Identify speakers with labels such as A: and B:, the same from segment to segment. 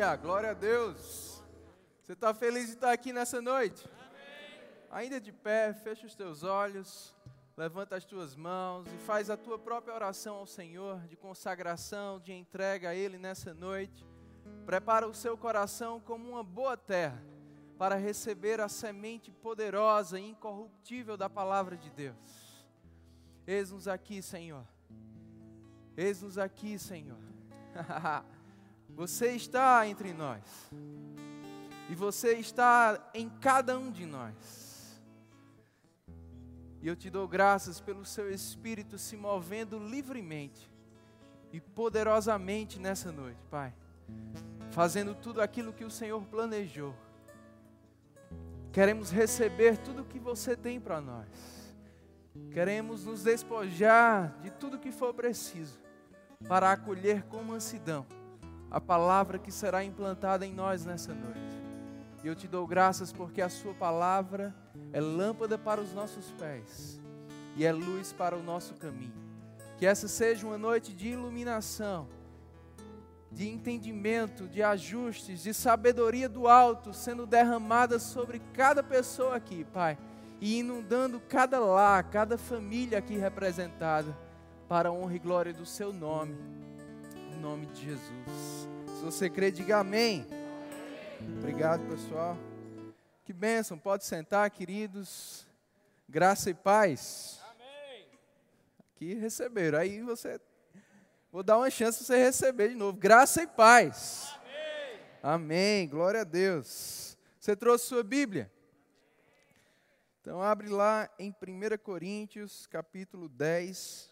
A: Aleluia, glória a Deus. Você está feliz de estar aqui nessa noite? Ainda de pé, fecha os teus olhos, levanta as tuas mãos e faz a tua própria oração ao Senhor de consagração, de entrega a Ele nessa noite. Prepara o seu coração como uma boa terra para receber a semente poderosa e incorruptível da palavra de Deus. Eis-nos aqui, Senhor. Eis-nos aqui, Senhor. você está entre nós. E você está em cada um de nós. E eu te dou graças pelo seu espírito se movendo livremente e poderosamente nessa noite, Pai. Fazendo tudo aquilo que o Senhor planejou Queremos receber tudo o que você tem para nós. Queremos nos despojar de tudo que for preciso para acolher com mansidão a palavra que será implantada em nós nessa noite. E eu te dou graças porque a Sua palavra é lâmpada para os nossos pés e é luz para o nosso caminho. Que essa seja uma noite de iluminação de entendimento, de ajustes, de sabedoria do alto sendo derramada sobre cada pessoa aqui, Pai, e inundando cada lar, cada família aqui representada, para a honra e glória do Seu nome, nome de Jesus. Se você crê, diga amém. Obrigado, pessoal. Que bênção, pode sentar, queridos. Graça e paz. Aqui receberam. Aí você Vou dar uma chance para você receber de novo. Graça e paz. Amém. Amém. Glória a Deus. Você trouxe sua Bíblia? Então abre lá em 1 Coríntios, capítulo 10.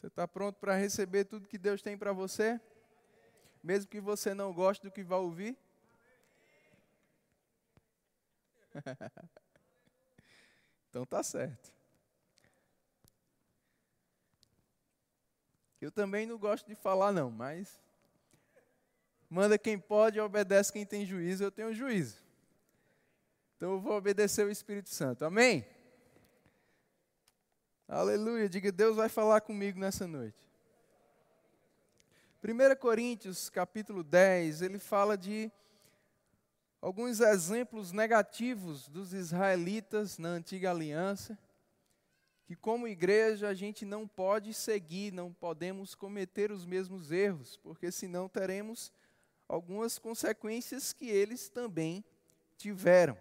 A: Você está pronto para receber tudo que Deus tem para você? Mesmo que você não goste do que vai ouvir? Então tá certo. Eu também não gosto de falar não, mas manda quem pode, obedece quem tem juízo, eu tenho juízo. Então eu vou obedecer o Espírito Santo. Amém? Aleluia. Diga, Deus vai falar comigo nessa noite. 1 Coríntios, capítulo 10, ele fala de alguns exemplos negativos dos israelitas na antiga aliança, que como igreja a gente não pode seguir, não podemos cometer os mesmos erros, porque senão teremos algumas consequências que eles também tiveram.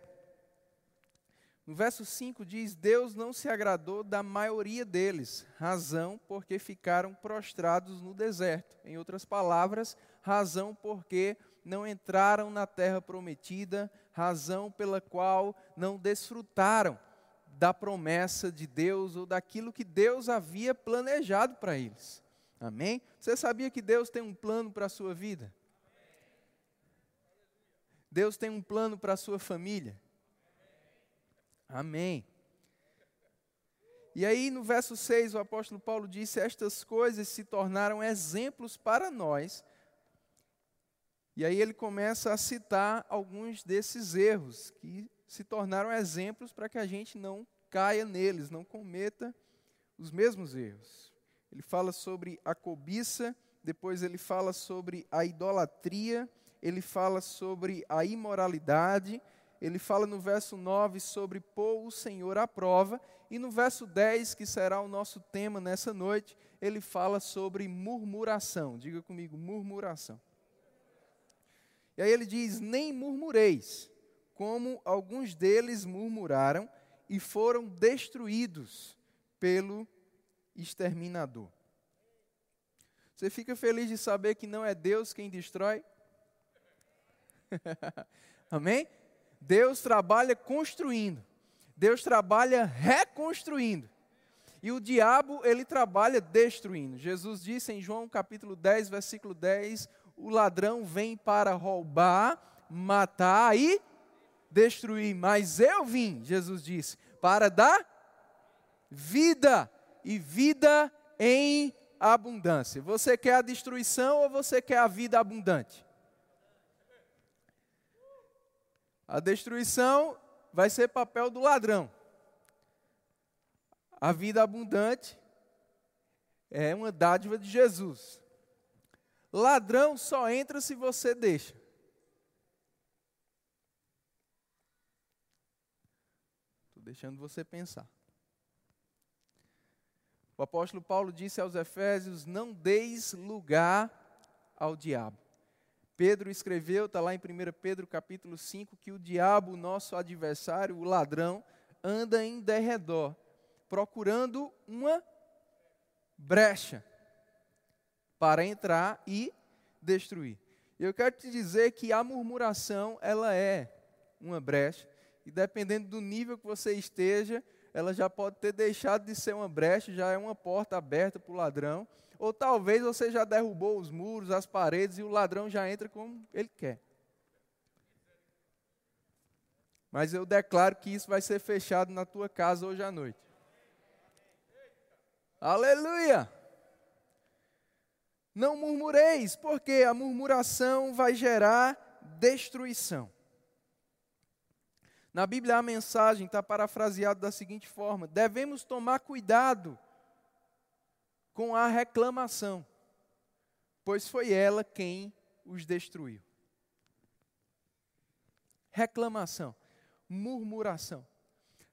A: No verso 5 diz: Deus não se agradou da maioria deles, razão porque ficaram prostrados no deserto. Em outras palavras, razão porque não entraram na terra prometida, razão pela qual não desfrutaram da promessa de Deus ou daquilo que Deus havia planejado para eles. Amém? Você sabia que Deus tem um plano para a sua vida? Deus tem um plano para a sua família? Amém. E aí no verso 6 o apóstolo Paulo disse: Estas coisas se tornaram exemplos para nós e aí ele começa a citar alguns desses erros que se tornaram exemplos para que a gente não caia neles, não cometa os mesmos erros. Ele fala sobre a cobiça, depois ele fala sobre a idolatria, ele fala sobre a imoralidade, ele fala no verso 9 sobre pôr o Senhor à prova, e no verso 10, que será o nosso tema nessa noite, ele fala sobre murmuração. Diga comigo, murmuração. E aí ele diz: Nem murmureis, como alguns deles murmuraram e foram destruídos pelo exterminador. Você fica feliz de saber que não é Deus quem destrói? Amém? Deus trabalha construindo. Deus trabalha reconstruindo. E o diabo, ele trabalha destruindo. Jesus disse em João capítulo 10, versículo 10, o ladrão vem para roubar, matar e destruir. Mas eu vim, Jesus disse, para dar vida e vida em abundância. Você quer a destruição ou você quer a vida abundante? A destruição vai ser papel do ladrão. A vida abundante É uma dádiva de Jesus. Ladrão só entra se você deixa. Estou deixando você pensar. O apóstolo Paulo disse aos Efésios: Não deis lugar ao diabo. Pedro escreveu, está lá em 1 Pedro capítulo 5, que o diabo, nosso adversário, o ladrão, anda em derredor, procurando uma brecha para entrar e destruir. Eu quero te dizer que a murmuração, ela é uma brecha, e dependendo do nível que você esteja, ela já pode ter deixado de ser uma brecha, já é uma porta aberta para o ladrão, ou talvez você já derrubou os muros, as paredes e o ladrão já entra como ele quer. Mas eu declaro que isso vai ser fechado na tua casa hoje à noite. Aleluia! Não murmureis, porque a murmuração vai gerar destruição. Na Bíblia a mensagem está parafraseada da seguinte forma: devemos tomar cuidado com a reclamação, pois foi ela quem os destruiu. Reclamação, murmuração.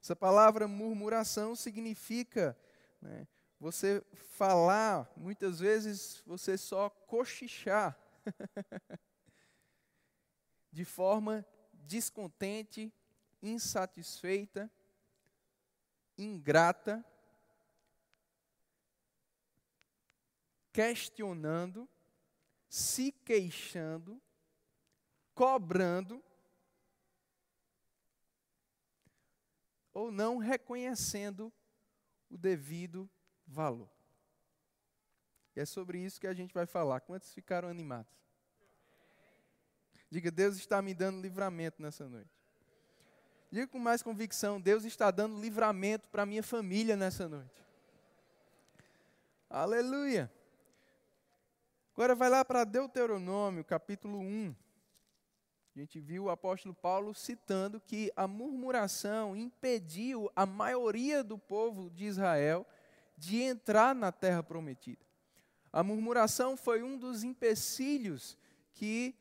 A: Essa palavra murmuração significa né, você falar, muitas vezes você só cochichar, de forma descontente, insatisfeita, ingrata questionando, se queixando, cobrando, ou não reconhecendo o devido valor. E é sobre isso que a gente vai falar. Quantos ficaram animados? Diga, Deus está me dando livramento nessa noite. Diga com mais convicção: Deus está dando livramento para minha família nessa noite. Aleluia. Agora vai lá para Deuteronômio, capítulo 1. A gente viu o apóstolo Paulo citando que a murmuração impediu a maioria do povo de Israel de entrar na terra prometida. A murmuração foi um dos empecilhos que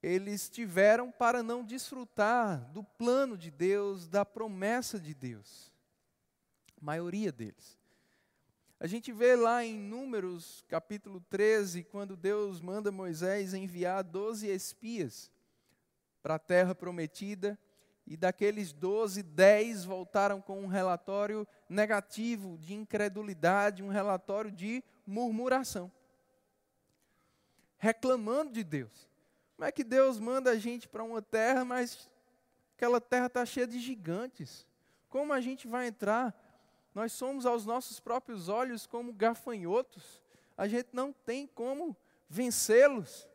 A: eles tiveram para não desfrutar do plano de Deus, da promessa de Deus. A maioria deles. A gente vê lá em Números, capítulo 13, quando Deus manda Moisés enviar doze espias para a terra prometida, e daqueles doze, dez voltaram com um relatório negativo de incredulidade, um relatório de murmuração, reclamando de Deus. Como é que Deus manda a gente para uma terra, mas aquela terra está cheia de gigantes? Como a gente vai entrar? Nós somos aos nossos próprios olhos como gafanhotos, a gente não tem como vencê-los.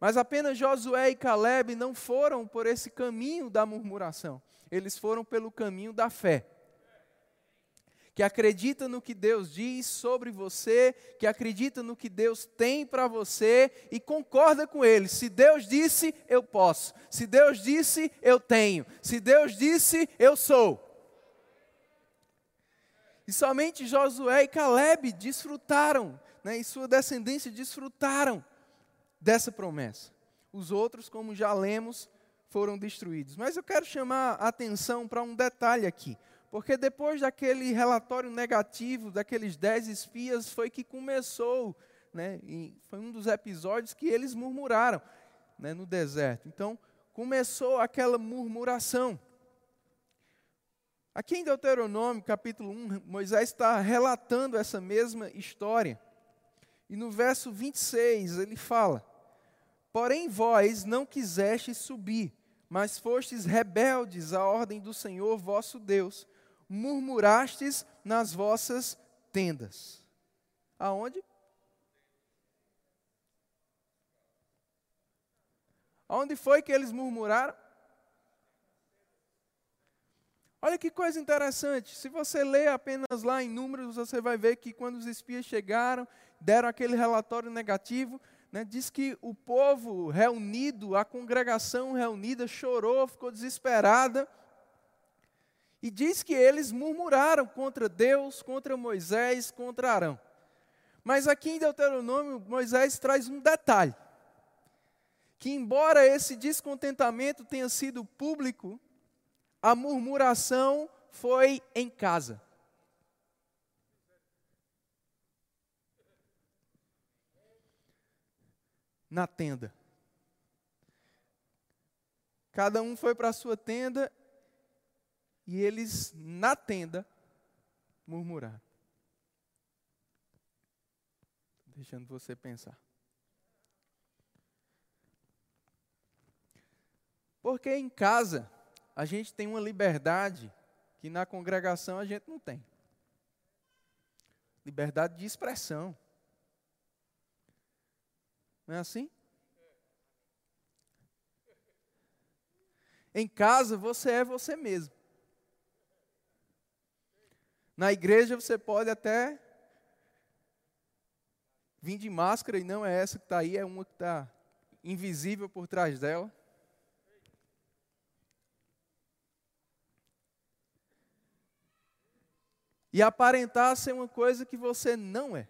A: Mas apenas Josué e Caleb não foram por esse caminho da murmuração, eles foram pelo caminho da fé. Que acredita no que Deus diz sobre você, que acredita no que Deus tem para você e concorda com Ele. Se Deus disse, eu posso. Se Deus disse, eu tenho. Se Deus disse, eu sou. E somente Josué e Caleb desfrutaram, né, e sua descendência desfrutaram dessa promessa. Os outros, como já lemos, foram destruídos. Mas eu quero chamar a atenção para um detalhe aqui. Porque depois daquele relatório negativo, daqueles dez espias, foi que começou, né, foi um dos episódios que eles murmuraram né, no deserto. Então, começou aquela murmuração. Aqui em Deuteronômio, capítulo 1, Moisés está relatando essa mesma história. E no verso 26 ele fala: Porém vós não quisestes subir, mas fostes rebeldes à ordem do Senhor vosso Deus, murmurastes nas vossas tendas. Aonde? Aonde foi que eles murmuraram? Olha que coisa interessante. Se você ler apenas lá em números, você vai ver que quando os espias chegaram, deram aquele relatório negativo, né, diz que o povo reunido, a congregação reunida, chorou, ficou desesperada. E diz que eles murmuraram contra Deus, contra Moisés, contra Arão. Mas aqui em Deuteronômio, Moisés traz um detalhe: que, embora esse descontentamento tenha sido público, a murmuração foi em casa. Na tenda. Cada um foi para a sua tenda e eles, na tenda, murmuraram. Deixando você pensar. Porque em casa a gente tem uma liberdade que na congregação a gente não tem. Liberdade de expressão. Não é assim? Em casa você é você mesmo. Na igreja você pode até vir de máscara e não é essa que está aí, é uma que está invisível por trás dela. E aparentar ser uma coisa que você não é.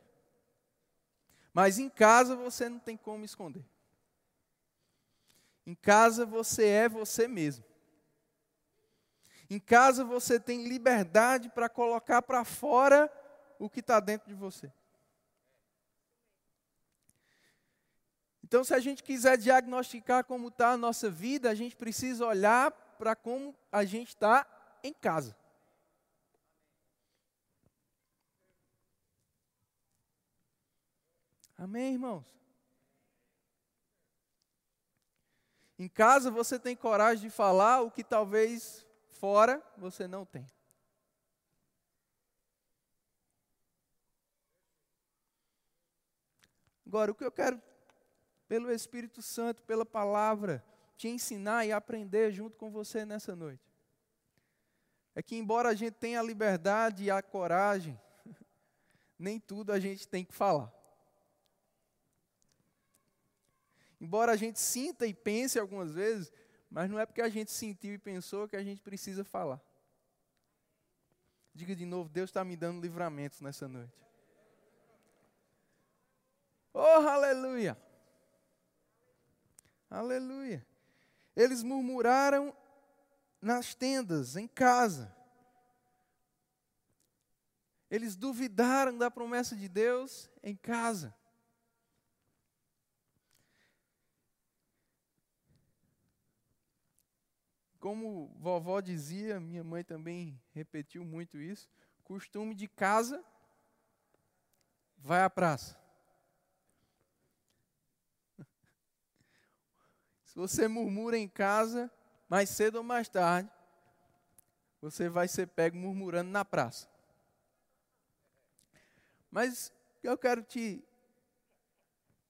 A: Mas em casa você não tem como esconder. Em casa você é você mesmo. Em casa você tem liberdade para colocar para fora o que está dentro de você. Então, se a gente quiser diagnosticar como está a nossa vida, a gente precisa olhar para como a gente está em casa. Amém, irmãos? Em casa você tem coragem de falar o que talvez fora você não tem. Agora, o que eu quero, pelo Espírito Santo, pela palavra, te ensinar e aprender junto com você nessa noite, é que, embora a gente tenha a liberdade e a coragem, nem tudo a gente tem que falar. Embora a gente sinta e pense algumas vezes, mas não é porque a gente sentiu e pensou que a gente precisa falar. Diga de novo, Deus está me dando livramentos nessa noite. Oh, aleluia! Aleluia! Eles murmuraram nas tendas, em casa. Eles duvidaram da promessa de Deus em casa. Como vovó dizia, minha mãe também repetiu muito isso, costume de casa, vai à praça. Se você murmura em casa, mais cedo ou mais tarde, você vai ser pego murmurando na praça. Mas eu quero te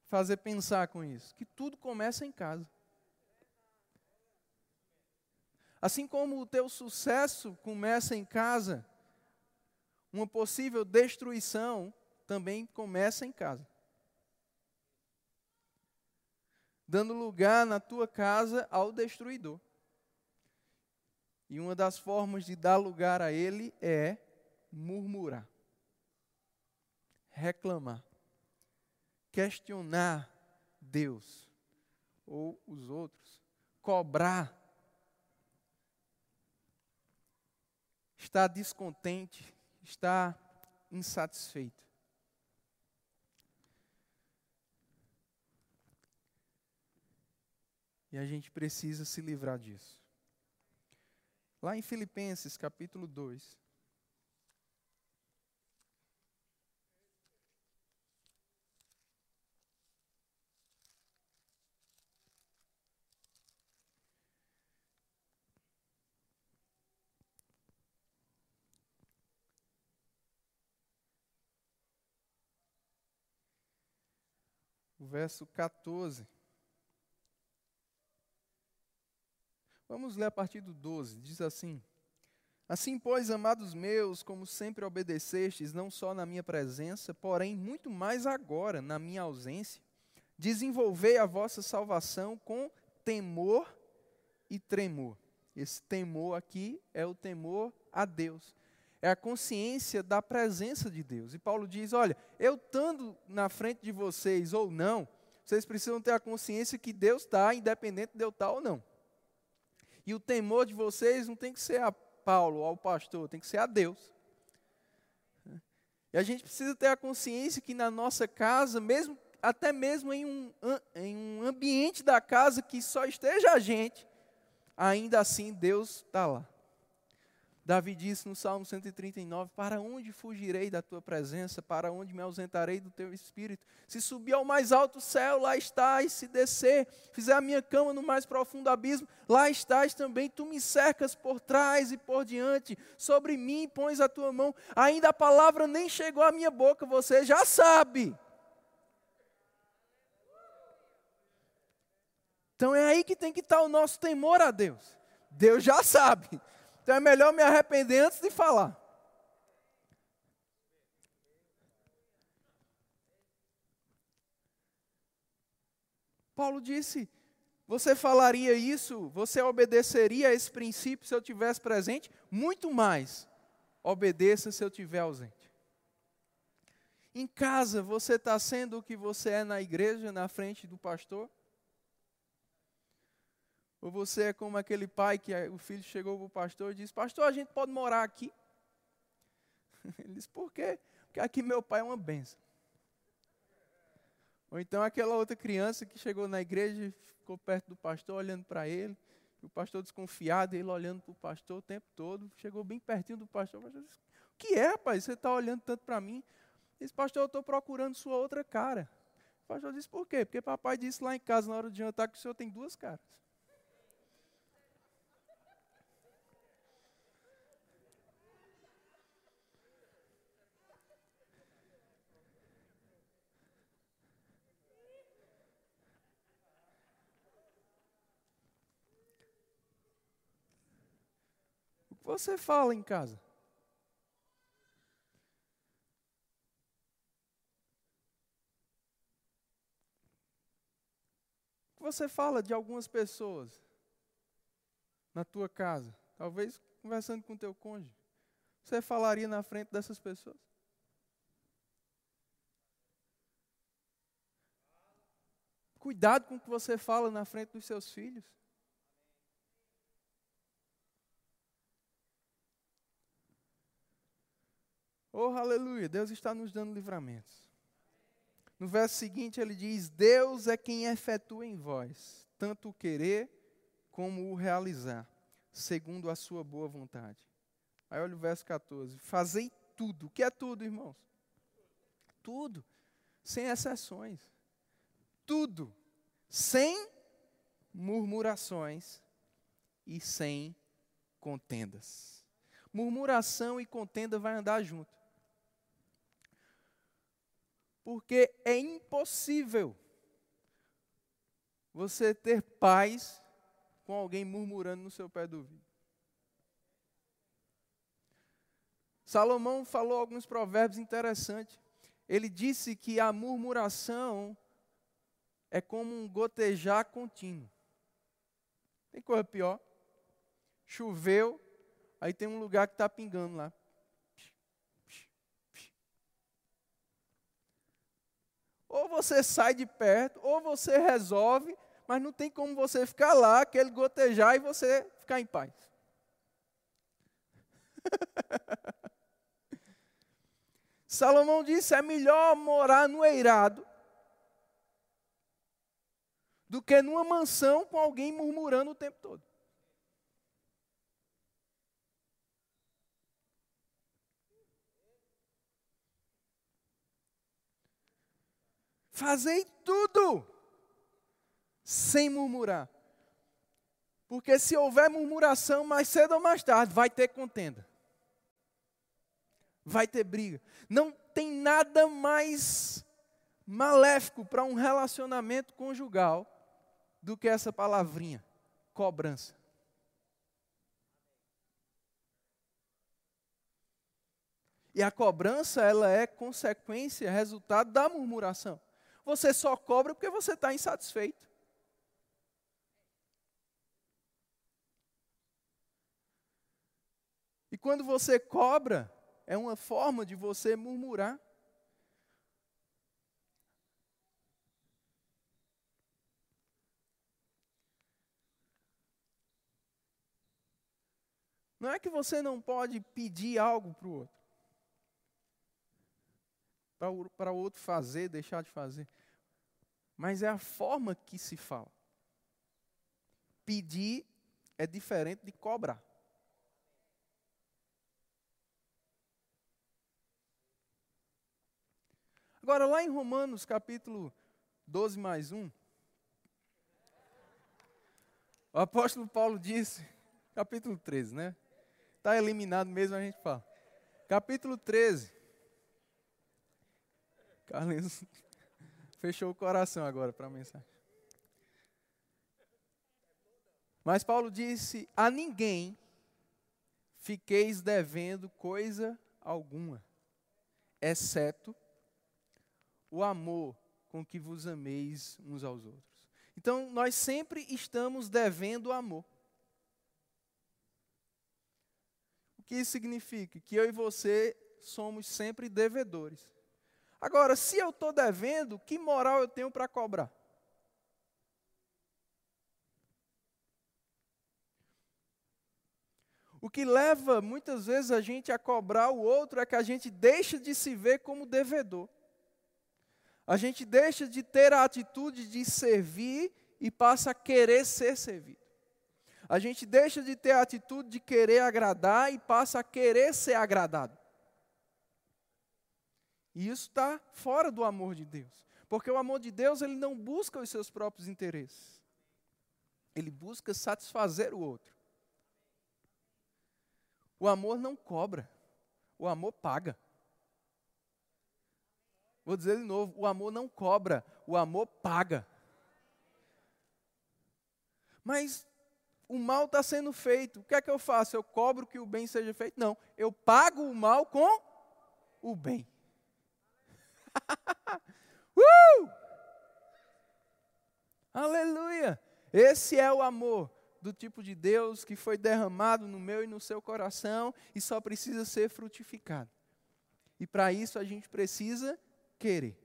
A: fazer pensar com isso, que tudo começa em casa. Assim como o teu sucesso começa em casa, uma possível destruição também começa em casa. Dando lugar na tua casa ao destruidor. E uma das formas de dar lugar a ele é murmurar, reclamar, questionar Deus ou os outros, cobrar está descontente, está insatisfeito. E a gente precisa se livrar disso. Lá em Filipenses capítulo 2, verso 14. Vamos ler a partir do 12. Diz assim: Assim, pois, amados meus, como sempre obedecestes, não só na minha presença, porém muito mais agora, na minha ausência, desenvolvei a vossa salvação com temor e tremor. Esse temor aqui é o temor a Deus. É a consciência da presença de Deus. E Paulo diz: olha, eu estando na frente de vocês ou não, vocês precisam ter a consciência que Deus está, independente de eu estar ou não. E o temor de vocês não tem que ser a Paulo, ao pastor, tem que ser a Deus. E a gente precisa ter a consciência que na nossa casa, mesmo até mesmo em um, em um ambiente da casa que só esteja a gente, ainda assim Deus está lá. Davi disse no Salmo 139: Para onde fugirei da tua presença? Para onde me ausentarei do teu espírito? Se subir ao mais alto céu, lá estás. Se descer, fizer a minha cama no mais profundo abismo, lá estás também. Tu me cercas por trás e por diante. Sobre mim pões a tua mão. Ainda a palavra nem chegou à minha boca, você já sabe. Então é aí que tem que estar o nosso temor a Deus. Deus já sabe. Então é melhor me arrepender antes de falar. Paulo disse: Você falaria isso, você obedeceria a esse princípio se eu tivesse presente? Muito mais, obedeça se eu estiver ausente. Em casa, você está sendo o que você é na igreja, na frente do pastor? Ou você é como aquele pai que o filho chegou para o pastor e disse: Pastor, a gente pode morar aqui? Ele disse: Por quê? Porque aqui meu pai é uma benção. Ou então aquela outra criança que chegou na igreja e ficou perto do pastor olhando para ele, o pastor desconfiado, ele olhando para o pastor o tempo todo, chegou bem pertinho do pastor. O pastor disse: O que é, rapaz? Você está olhando tanto para mim? Ele disse: Pastor, eu estou procurando sua outra cara. O pastor disse: Por quê? Porque papai disse lá em casa, na hora de jantar, que o senhor tem duas caras. Você fala em casa? Você fala de algumas pessoas na tua casa? Talvez conversando com teu cônjuge. Você falaria na frente dessas pessoas? Cuidado com o que você fala na frente dos seus filhos. Oh, aleluia, Deus está nos dando livramentos. No verso seguinte ele diz: Deus é quem efetua em vós, tanto o querer como o realizar, segundo a sua boa vontade. Aí olha o verso 14: Fazei tudo. O que é tudo, irmãos? Tudo, sem exceções. Tudo, sem murmurações e sem contendas. Murmuração e contenda vai andar junto. Porque é impossível você ter paz com alguém murmurando no seu pé do ouvido. Salomão falou alguns provérbios interessantes. Ele disse que a murmuração é como um gotejar contínuo. Tem coisa pior. Choveu, aí tem um lugar que está pingando lá. Ou você sai de perto, ou você resolve, mas não tem como você ficar lá, aquele gotejar e você ficar em paz. Salomão disse: é melhor morar no eirado do que numa mansão com alguém murmurando o tempo todo. Fazei tudo sem murmurar. Porque se houver murmuração, mais cedo ou mais tarde, vai ter contenda. Vai ter briga. Não tem nada mais maléfico para um relacionamento conjugal do que essa palavrinha, cobrança. E a cobrança, ela é consequência, resultado da murmuração. Você só cobra porque você está insatisfeito. quando você cobra, é uma forma de você murmurar. Não é que você não pode pedir algo para o outro, para o outro fazer, deixar de fazer, mas é a forma que se fala. Pedir é diferente de cobrar. Agora, lá em Romanos, capítulo 12, mais 1, o apóstolo Paulo disse, capítulo 13, né? Está eliminado mesmo, a gente fala. Capítulo 13. Carlinhos fechou o coração agora para a mensagem. Mas Paulo disse: A ninguém fiqueis devendo coisa alguma, exceto o amor com que vos ameis uns aos outros. Então, nós sempre estamos devendo amor. O que isso significa? Que eu e você somos sempre devedores. Agora, se eu estou devendo, que moral eu tenho para cobrar? O que leva muitas vezes a gente a cobrar o outro é que a gente deixa de se ver como devedor. A gente deixa de ter a atitude de servir e passa a querer ser servido. A gente deixa de ter a atitude de querer agradar e passa a querer ser agradado. E isso está fora do amor de Deus. Porque o amor de Deus, ele não busca os seus próprios interesses. Ele busca satisfazer o outro. O amor não cobra, o amor paga. Vou dizer de novo: o amor não cobra, o amor paga. Mas o mal está sendo feito, o que é que eu faço? Eu cobro que o bem seja feito? Não, eu pago o mal com o bem. uh! Aleluia! Esse é o amor do tipo de Deus que foi derramado no meu e no seu coração e só precisa ser frutificado. E para isso a gente precisa querer.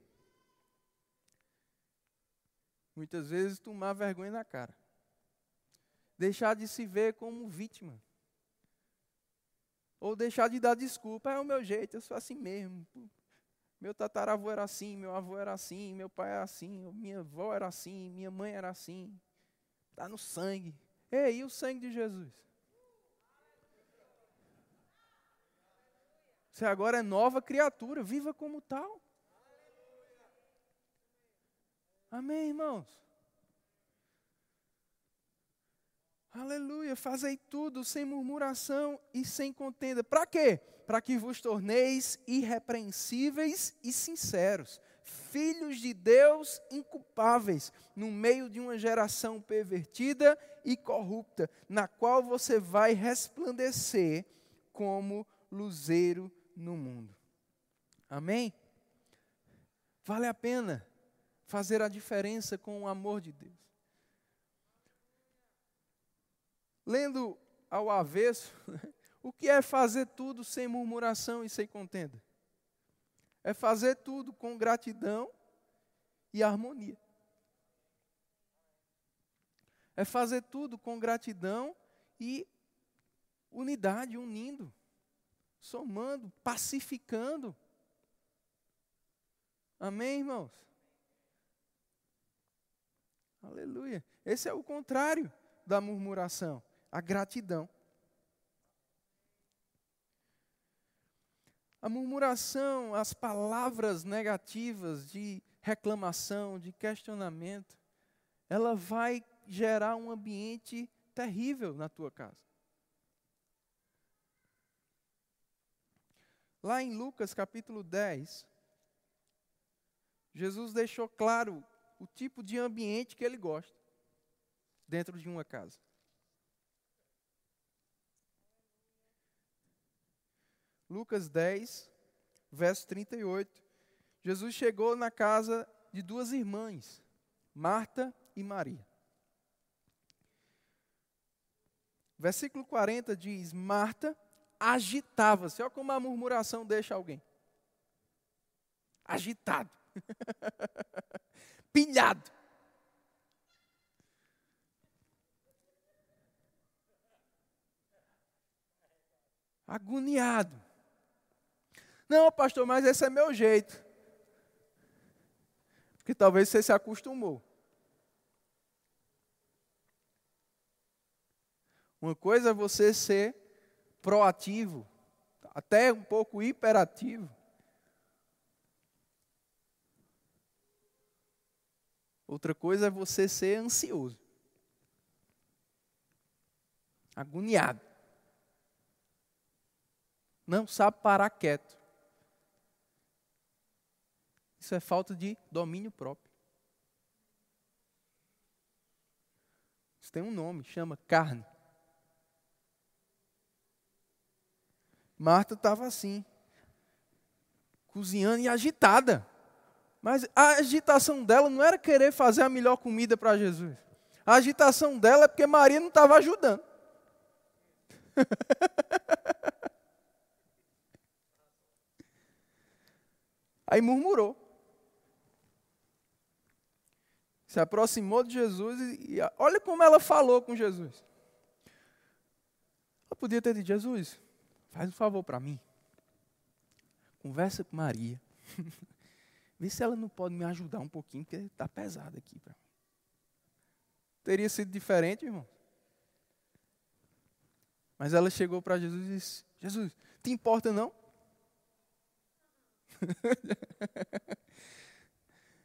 A: Muitas vezes tomar vergonha na cara. Deixar de se ver como vítima. Ou deixar de dar desculpa. É o meu jeito, eu sou assim mesmo. Meu tataravô era assim, meu avô era assim, meu pai era assim, minha avó era assim, minha mãe era assim. Está no sangue. Ei, e o sangue de Jesus? Você agora é nova criatura, viva como tal. Amém, irmãos? Aleluia, fazei tudo sem murmuração e sem contenda. Para quê? Para que vos torneis irrepreensíveis e sinceros, filhos de Deus inculpáveis, no meio de uma geração pervertida e corrupta, na qual você vai resplandecer como luzeiro no mundo. Amém? Vale a pena fazer a diferença com o amor de Deus. Lendo ao avesso, o que é fazer tudo sem murmuração e sem contenda? É fazer tudo com gratidão e harmonia. É fazer tudo com gratidão e unidade, unindo, somando, pacificando. Amém, irmãos? Aleluia. Esse é o contrário da murmuração, a gratidão. A murmuração, as palavras negativas de reclamação, de questionamento, ela vai gerar um ambiente terrível na tua casa. Lá em Lucas capítulo 10, Jesus deixou claro o tipo de ambiente que ele gosta dentro de uma casa. Lucas 10, verso 38. Jesus chegou na casa de duas irmãs, Marta e Maria. Versículo 40 diz: Marta agitava-se. Olha como a murmuração deixa alguém. Agitado. Pilhado. Agoniado. Não, pastor, mas esse é meu jeito. Porque talvez você se acostumou. Uma coisa é você ser proativo, até um pouco hiperativo. Outra coisa é você ser ansioso, agoniado. Não sabe parar quieto. Isso é falta de domínio próprio. Isso tem um nome, chama carne. Marta estava assim, cozinhando e agitada. Mas a agitação dela não era querer fazer a melhor comida para Jesus. A agitação dela é porque Maria não estava ajudando. Aí murmurou. Se aproximou de Jesus e, e olha como ela falou com Jesus. Ela podia ter dito: Jesus, Faz um favor para mim. Conversa com Maria. Vê se ela não pode me ajudar um pouquinho, porque está pesado aqui para mim. Teria sido diferente, irmão. Mas ela chegou para Jesus e disse: Jesus, te importa não?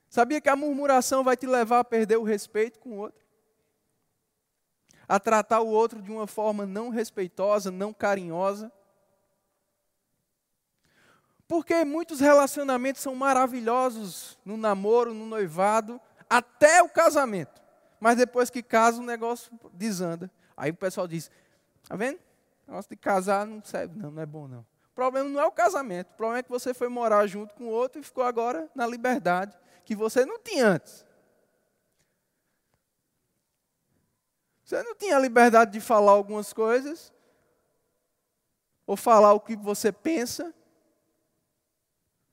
A: Sabia que a murmuração vai te levar a perder o respeito com o outro? A tratar o outro de uma forma não respeitosa, não carinhosa? Porque muitos relacionamentos são maravilhosos no namoro, no noivado, até o casamento. Mas depois que casa, o negócio desanda. Aí o pessoal diz: Está vendo? O negócio de casar não serve, não, não é bom não. O problema não é o casamento. O problema é que você foi morar junto com o outro e ficou agora na liberdade que você não tinha antes. Você não tinha a liberdade de falar algumas coisas, ou falar o que você pensa,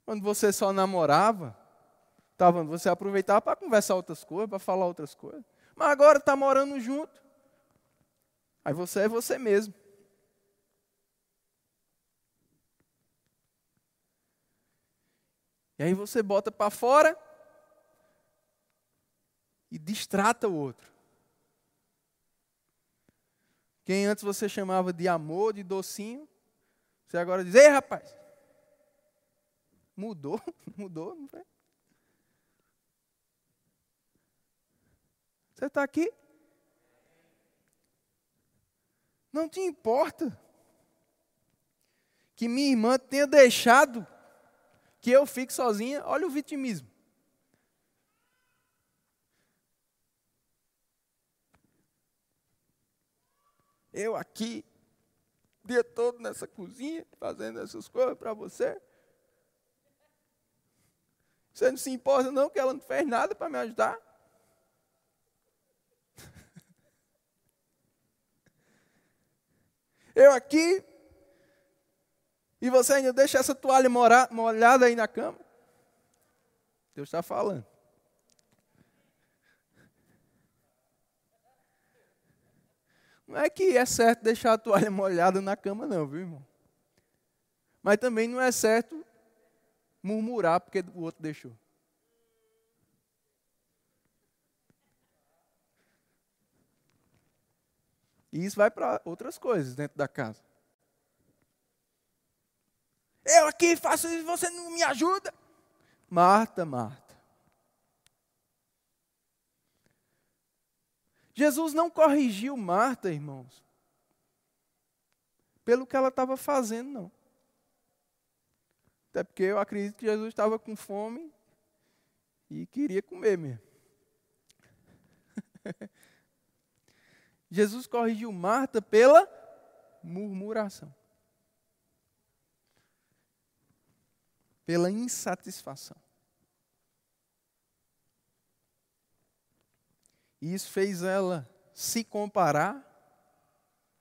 A: quando você só namorava, tava, você aproveitava para conversar outras coisas, para falar outras coisas. Mas agora está morando junto. Aí você é você mesmo. E aí você bota para fora e distrata o outro. Quem antes você chamava de amor, de docinho, você agora diz: Ei, rapaz, Mudou, mudou, não foi? Você está aqui? Não te importa que minha irmã tenha deixado que eu fique sozinha. Olha o vitimismo. Eu aqui, o dia todo nessa cozinha, fazendo essas coisas para você. Você não se importa, não, que ela não fez nada para me ajudar? Eu aqui, e você ainda deixa essa toalha molhada aí na cama? Deus está falando. Não é que é certo deixar a toalha molhada na cama, não, viu, irmão? Mas também não é certo murmurar porque o outro deixou. E isso vai para outras coisas dentro da casa. Eu aqui faço isso e você não me ajuda. Marta, Marta. Jesus não corrigiu Marta, irmãos, pelo que ela estava fazendo, não. Até porque eu acredito que Jesus estava com fome e queria comer mesmo. Jesus corrigiu Marta pela murmuração. Pela insatisfação. E isso fez ela se comparar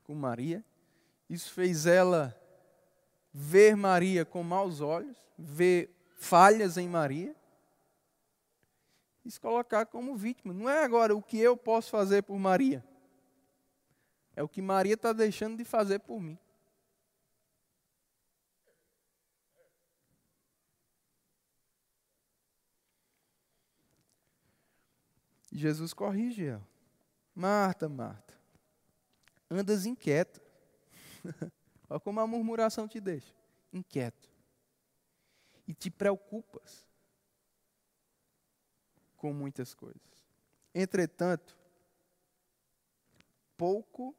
A: com Maria. Isso fez ela ver Maria com maus olhos, ver falhas em Maria, e se colocar como vítima. Não é agora o que eu posso fazer por Maria, é o que Maria está deixando de fazer por mim. E Jesus corrige ela. Marta, Marta, andas inquieta. Olha como a murmuração te deixa. Inquieto. E te preocupas com muitas coisas. Entretanto, pouco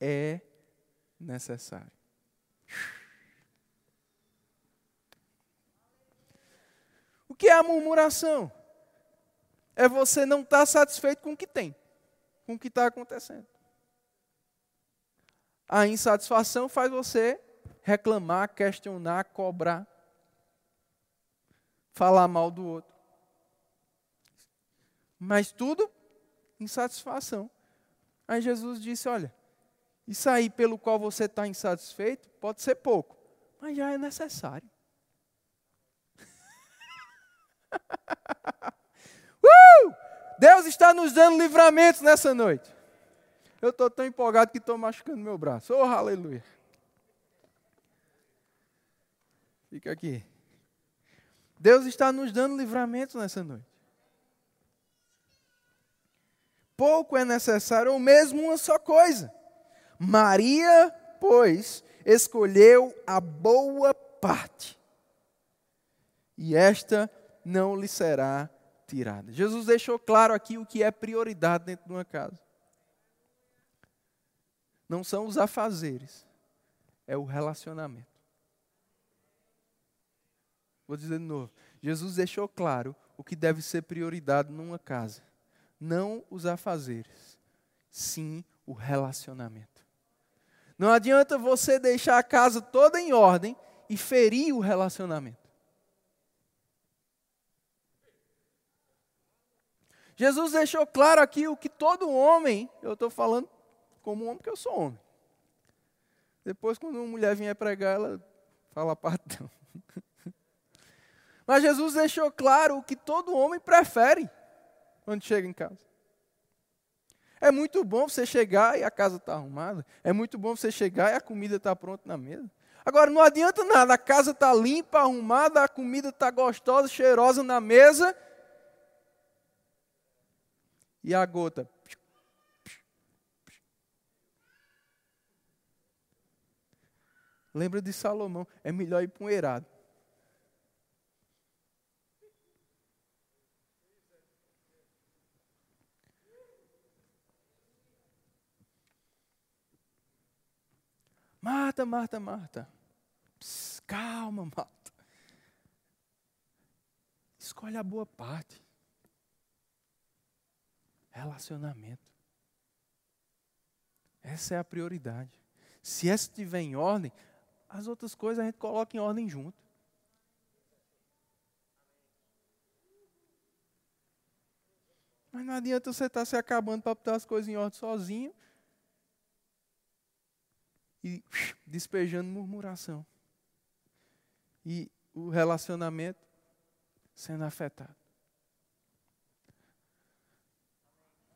A: é necessário. O que é a murmuração? É você não estar tá satisfeito com o que tem, com o que está acontecendo. A insatisfação faz você reclamar, questionar, cobrar, falar mal do outro. Mas tudo insatisfação. Aí Jesus disse: Olha, isso aí pelo qual você está insatisfeito pode ser pouco, mas já é necessário. Uh! Deus está nos dando livramentos nessa noite. Eu estou tão empolgado que estou machucando meu braço. Oh, aleluia. Fica aqui. Deus está nos dando livramentos nessa noite. Pouco é necessário, ou mesmo uma só coisa. Maria, pois, escolheu a boa parte, e esta não lhe será tirada. Jesus deixou claro aqui o que é prioridade dentro de uma casa. Não são os afazeres, é o relacionamento. Vou dizer de novo. Jesus deixou claro o que deve ser prioridade numa casa. Não os afazeres, sim o relacionamento. Não adianta você deixar a casa toda em ordem e ferir o relacionamento. Jesus deixou claro aqui o que todo homem, eu estou falando como homem, porque eu sou homem. Depois, quando uma mulher vier pregar, ela fala partão. Mas Jesus deixou claro o que todo homem prefere quando chega em casa. É muito bom você chegar e a casa está arrumada. É muito bom você chegar e a comida está pronta na mesa. Agora, não adianta nada, a casa está limpa, arrumada, a comida está gostosa, cheirosa na mesa e a gota. Lembra de Salomão, é melhor ir para um eirado. Marta, Marta, Marta. Calma, Marta. Escolhe a boa parte. Relacionamento. Essa é a prioridade. Se essa estiver em ordem, as outras coisas a gente coloca em ordem junto. Mas não adianta você estar tá se acabando para botar as coisas em ordem sozinho e despejando murmuração. E o relacionamento sendo afetado.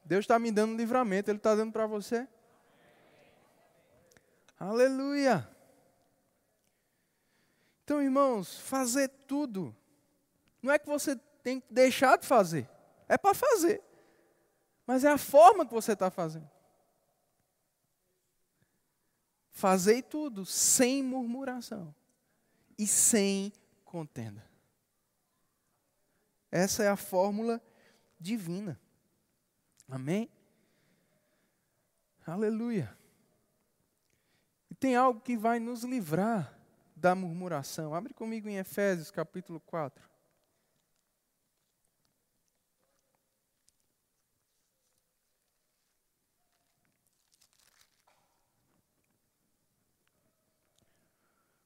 A: Deus está me dando livramento, Ele está dando para você. Aleluia. Então, irmãos, fazer tudo. Não é que você tem que deixar de fazer. É para fazer. Mas é a forma que você está fazendo. Fazei tudo sem murmuração e sem contenda. Essa é a fórmula divina. Amém? Aleluia. E tem algo que vai nos livrar da murmuração. Abre comigo em Efésios capítulo 4.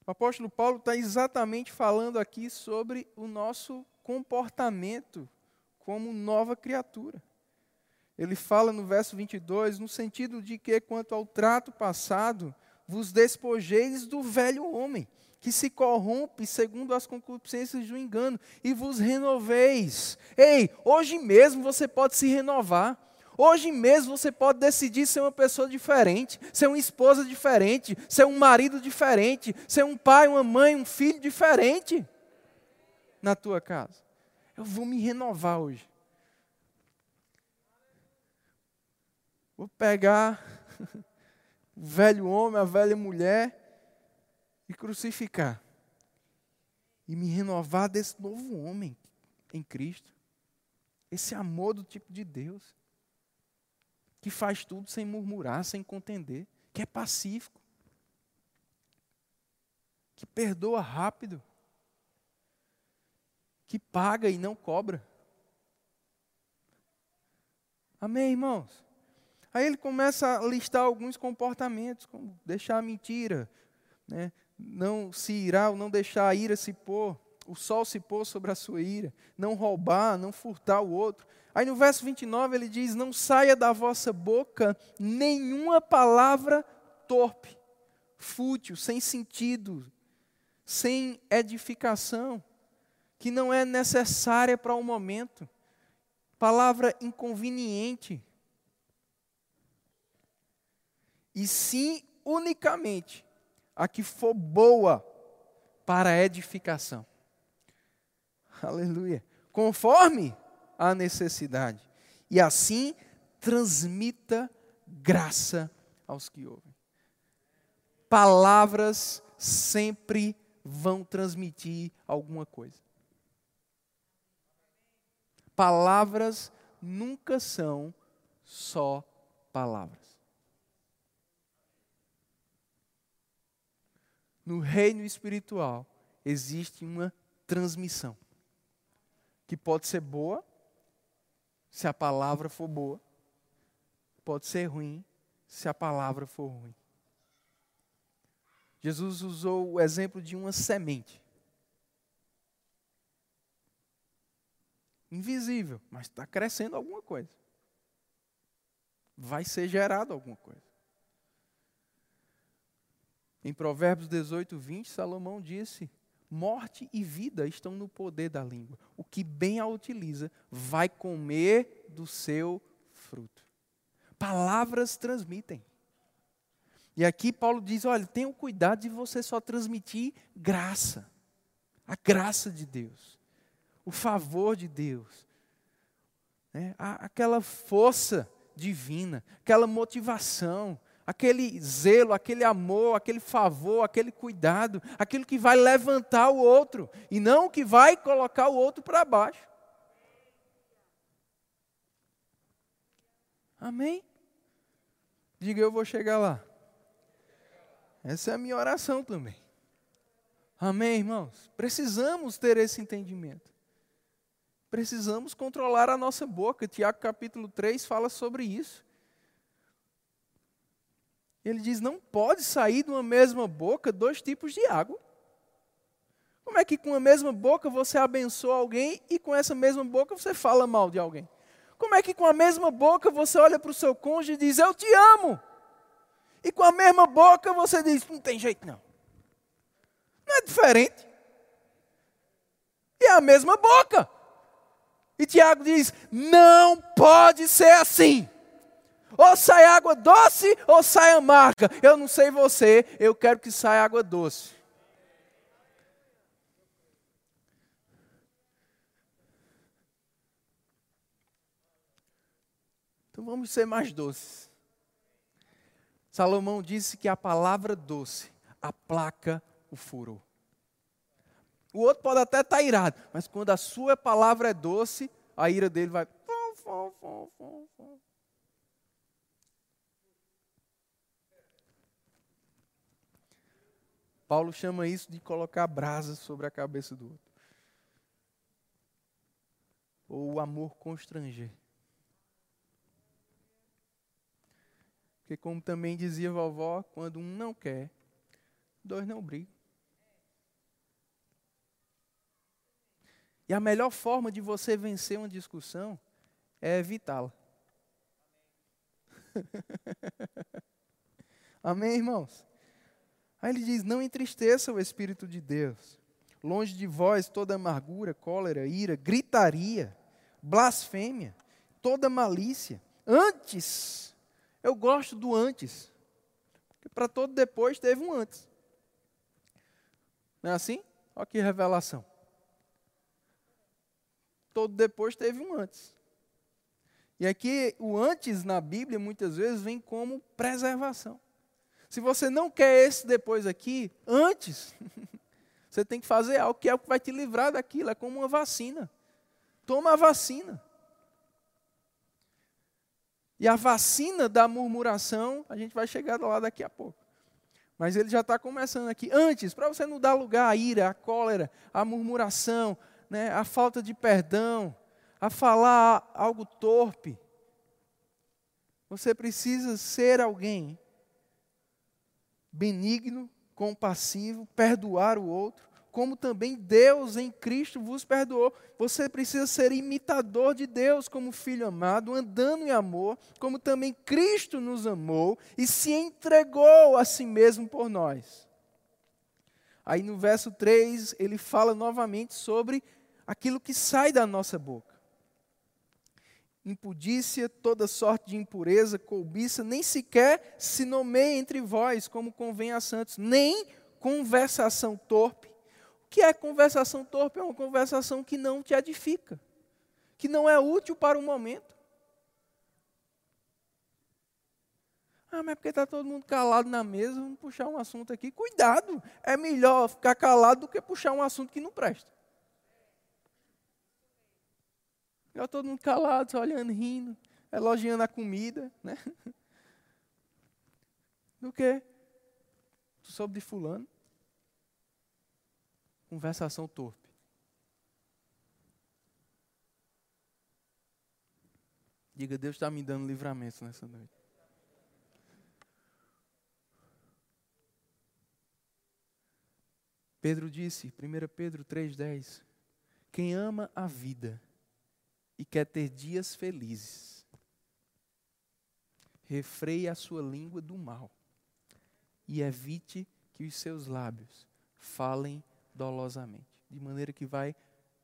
A: O apóstolo Paulo está exatamente falando aqui sobre o nosso comportamento como nova criatura ele fala no verso 22, no sentido de que, quanto ao trato passado, vos despojeis do velho homem, que se corrompe segundo as concupiscências do engano, e vos renoveis. Ei, hoje mesmo você pode se renovar. Hoje mesmo você pode decidir ser uma pessoa diferente, ser uma esposa diferente, ser um marido diferente, ser um pai, uma mãe, um filho diferente na tua casa. Eu vou me renovar hoje. Vou pegar o velho homem, a velha mulher e crucificar. E me renovar desse novo homem em Cristo. Esse amor do tipo de Deus que faz tudo sem murmurar, sem contender, que é pacífico, que perdoa rápido, que paga e não cobra. Amém, irmãos? Aí ele começa a listar alguns comportamentos, como deixar a mentira, né? não se irar, não deixar a ira se pôr, o sol se pôr sobre a sua ira, não roubar, não furtar o outro. Aí no verso 29 ele diz: Não saia da vossa boca nenhuma palavra torpe, fútil, sem sentido, sem edificação, que não é necessária para o momento, palavra inconveniente. E sim unicamente a que for boa para edificação. Aleluia. Conforme a necessidade. E assim transmita graça aos que ouvem. Palavras sempre vão transmitir alguma coisa. Palavras nunca são só palavras. No reino espiritual existe uma transmissão que pode ser boa se a palavra for boa, pode ser ruim se a palavra for ruim. Jesus usou o exemplo de uma semente. Invisível, mas está crescendo alguma coisa. Vai ser gerado alguma coisa. Em Provérbios 18, 20, Salomão disse: Morte e vida estão no poder da língua. O que bem a utiliza vai comer do seu fruto. Palavras transmitem. E aqui Paulo diz: olha, tenha cuidado de você só transmitir graça. A graça de Deus. O favor de Deus. Né? Aquela força divina, aquela motivação, aquele zelo, aquele amor, aquele favor, aquele cuidado, aquilo que vai levantar o outro e não o que vai colocar o outro para baixo. Amém? Diga eu vou chegar lá. Essa é a minha oração também. Amém, irmãos? Precisamos ter esse entendimento. Precisamos controlar a nossa boca. Tiago capítulo 3 fala sobre isso. Ele diz: não pode sair de uma mesma boca dois tipos de água. Como é que com a mesma boca você abençoa alguém e com essa mesma boca você fala mal de alguém? Como é que com a mesma boca você olha para o seu cônjuge e diz: Eu te amo? E com a mesma boca você diz: Não tem jeito não. Não é diferente. E é a mesma boca. E Tiago diz: Não pode ser assim. Ou sai água doce ou sai amarga. Eu não sei você, eu quero que saia água doce. Então vamos ser mais doces. Salomão disse que a palavra doce aplaca o furor. O outro pode até estar irado, mas quando a sua palavra é doce, a ira dele vai. Paulo chama isso de colocar brasa sobre a cabeça do outro. Ou o amor constranger. Porque, como também dizia vovó, quando um não quer, dois não brigam. E a melhor forma de você vencer uma discussão é evitá-la. Amém, irmãos? Aí ele diz: Não entristeça o Espírito de Deus. Longe de vós toda amargura, cólera, ira, gritaria, blasfêmia, toda malícia. Antes, eu gosto do antes. Porque para todo depois teve um antes. Não é assim? Olha que revelação. Todo depois teve um antes. E aqui o antes na Bíblia muitas vezes vem como preservação. Se você não quer esse depois aqui, antes, você tem que fazer algo que é o que vai te livrar daquilo, é como uma vacina. Toma a vacina. E a vacina da murmuração, a gente vai chegar lá daqui a pouco. Mas ele já está começando aqui. Antes, para você não dar lugar à ira, à cólera, à murmuração, né, à falta de perdão, a falar algo torpe. Você precisa ser alguém benigno, compassivo, perdoar o outro, como também Deus em Cristo vos perdoou. Você precisa ser imitador de Deus como filho amado, andando em amor, como também Cristo nos amou e se entregou a si mesmo por nós. Aí no verso 3, ele fala novamente sobre aquilo que sai da nossa boca. Impudícia, toda sorte de impureza, cobiça, nem sequer se nomeia entre vós, como convém a santos, nem conversação torpe. O que é conversação torpe? É uma conversação que não te edifica, que não é útil para o momento. Ah, mas é porque está todo mundo calado na mesa, vamos puxar um assunto aqui. Cuidado, é melhor ficar calado do que puxar um assunto que não presta. Ficava todo mundo calado, só olhando, rindo, elogiando a comida, né? Do que? Tu soube de fulano? Conversação torpe. Diga, Deus está me dando livramento nessa noite. Pedro disse, 1 Pedro 3,10: Quem ama a vida e quer ter dias felizes, refreie a sua língua do mal e evite que os seus lábios falem dolosamente, de maneira que vai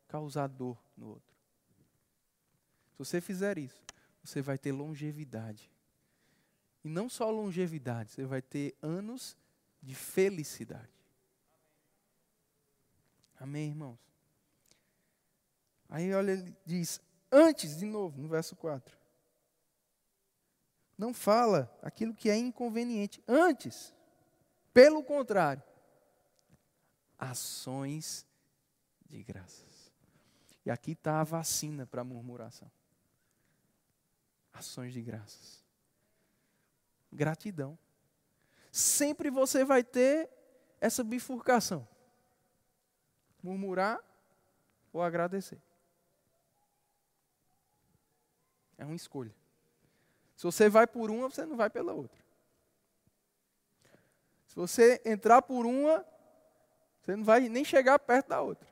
A: causar dor no outro. Se você fizer isso, você vai ter longevidade. E não só longevidade, você vai ter anos de felicidade. Amém, irmãos? Aí olha, ele diz: Antes, de novo, no verso 4. Não fala aquilo que é inconveniente. Antes, pelo contrário, ações de graças. E aqui está a vacina para a murmuração. Ações de graças. Gratidão. Sempre você vai ter essa bifurcação: murmurar ou agradecer. É uma escolha. Se você vai por uma, você não vai pela outra. Se você entrar por uma, você não vai nem chegar perto da outra.